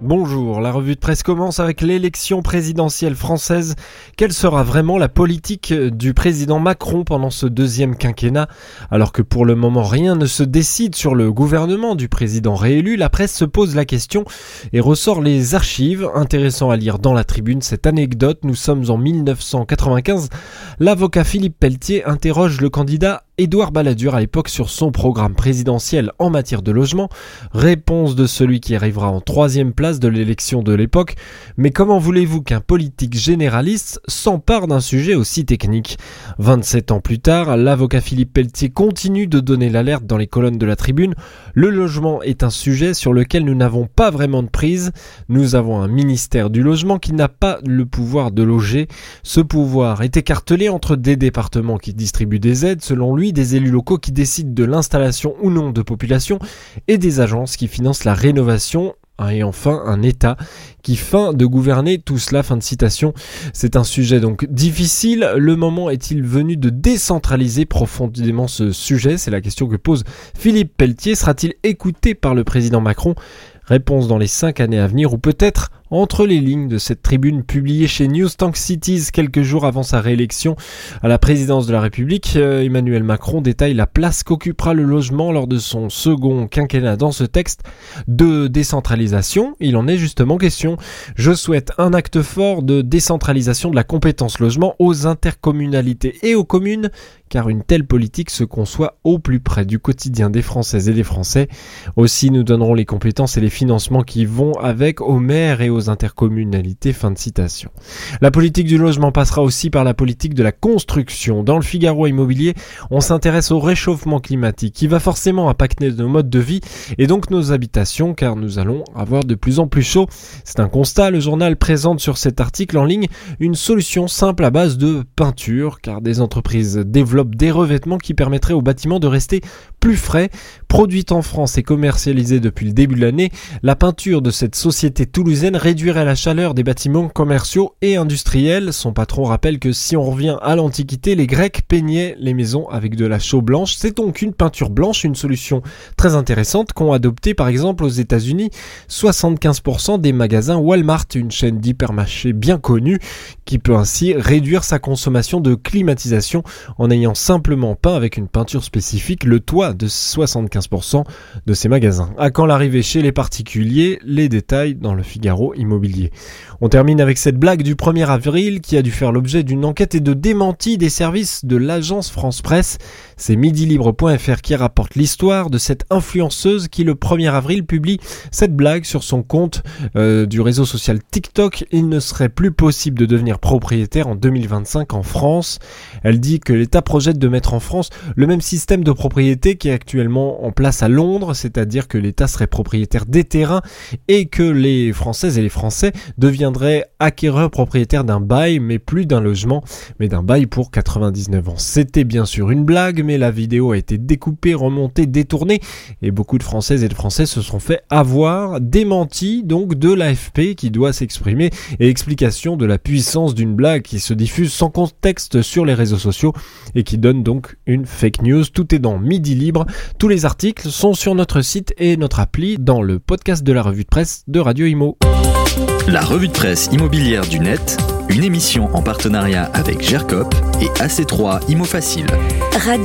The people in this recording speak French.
Bonjour, la revue de presse commence avec l'élection présidentielle française. Quelle sera vraiment la politique du président Macron pendant ce deuxième quinquennat? Alors que pour le moment rien ne se décide sur le gouvernement du président réélu, la presse se pose la question et ressort les archives. Intéressant à lire dans la tribune cette anecdote, nous sommes en 1995. L'avocat Philippe Pelletier interroge le candidat Édouard Balladur à l'époque sur son programme présidentiel en matière de logement. Réponse de celui qui arrivera en troisième place de l'élection de l'époque. Mais comment voulez-vous qu'un politique généraliste s'empare d'un sujet aussi technique? 27 ans plus tard, l'avocat Philippe Pelletier continue de donner l'alerte dans les colonnes de la tribune. Le logement est un sujet sur lequel nous n'avons pas vraiment de prise. Nous avons un ministère du logement qui n'a pas le pouvoir de loger. Ce pouvoir est écartelé entre des départements qui distribuent des aides selon lui des élus locaux qui décident de l'installation ou non de population et des agences qui financent la rénovation et enfin un État qui feint de gouverner tout cela. Fin de citation. C'est un sujet donc difficile. Le moment est-il venu de décentraliser profondément ce sujet? C'est la question que pose Philippe Pelletier. Sera-t-il écouté par le président Macron? Réponse dans les cinq années à venir ou peut-être entre les lignes de cette tribune publiée chez News Tank Cities quelques jours avant sa réélection à la présidence de la République, euh, Emmanuel Macron détaille la place qu'occupera le logement lors de son second quinquennat dans ce texte de décentralisation. Il en est justement question. Je souhaite un acte fort de décentralisation de la compétence logement aux intercommunalités et aux communes car une telle politique se conçoit au plus près du quotidien des Françaises et des Français. Aussi, nous donnerons les compétences et les financements qui vont avec aux maires et aux intercommunalités. Fin de citation. La politique du logement passera aussi par la politique de la construction. Dans le Figaro immobilier, on s'intéresse au réchauffement climatique qui va forcément impacter nos modes de vie et donc nos habitations car nous allons avoir de plus en plus chaud. C'est un constat. Le journal présente sur cet article en ligne une solution simple à base de peinture car des entreprises développent des revêtements qui permettraient aux bâtiments de rester plus frais. Produite en France et commercialisée depuis le début de l'année, la peinture de cette société toulousaine réduirait la chaleur des bâtiments commerciaux et industriels. Son patron rappelle que si on revient à l'Antiquité, les Grecs peignaient les maisons avec de la chaux blanche. C'est donc une peinture blanche, une solution très intéressante qu'ont adopté par exemple aux États-Unis 75% des magasins Walmart, une chaîne d'hypermarchés bien connue, qui peut ainsi réduire sa consommation de climatisation en ayant simplement peint avec une peinture spécifique le toit de 75% de ces magasins. À quand l'arrivée chez les particuliers? Les détails dans le Figaro immobilier. On termine avec cette blague du 1er avril qui a dû faire l'objet d'une enquête et de démenti des services de l'agence France Presse. C'est midilibre.fr qui rapporte l'histoire de cette influenceuse qui le 1er avril publie cette blague sur son compte euh, du réseau social TikTok. Il ne serait plus possible de devenir propriétaire en 2025 en France. Elle dit que l'État projette de mettre en France le même système de propriété qui est actuellement en place à Londres, c'est-à-dire que l'État serait propriétaire des terrains et que les Françaises et les Français deviendraient acquéreurs propriétaires d'un bail, mais plus d'un logement, mais d'un bail pour 99 ans. C'était bien sûr une blague, mais la vidéo a été découpée, remontée, détournée, et beaucoup de Françaises et de Français se sont fait avoir, démenti donc de l'AFP qui doit s'exprimer, et explication de la puissance d'une blague qui se diffuse sans contexte sur les réseaux sociaux et qui donne donc une fake news. Tout est dans Midi Libre. Tous les articles sont sur notre site et notre appli dans le podcast de la revue de presse de Radio Imo. La revue de presse immobilière du net, une émission en partenariat avec GERCOP et AC3 Imo Facile. Radio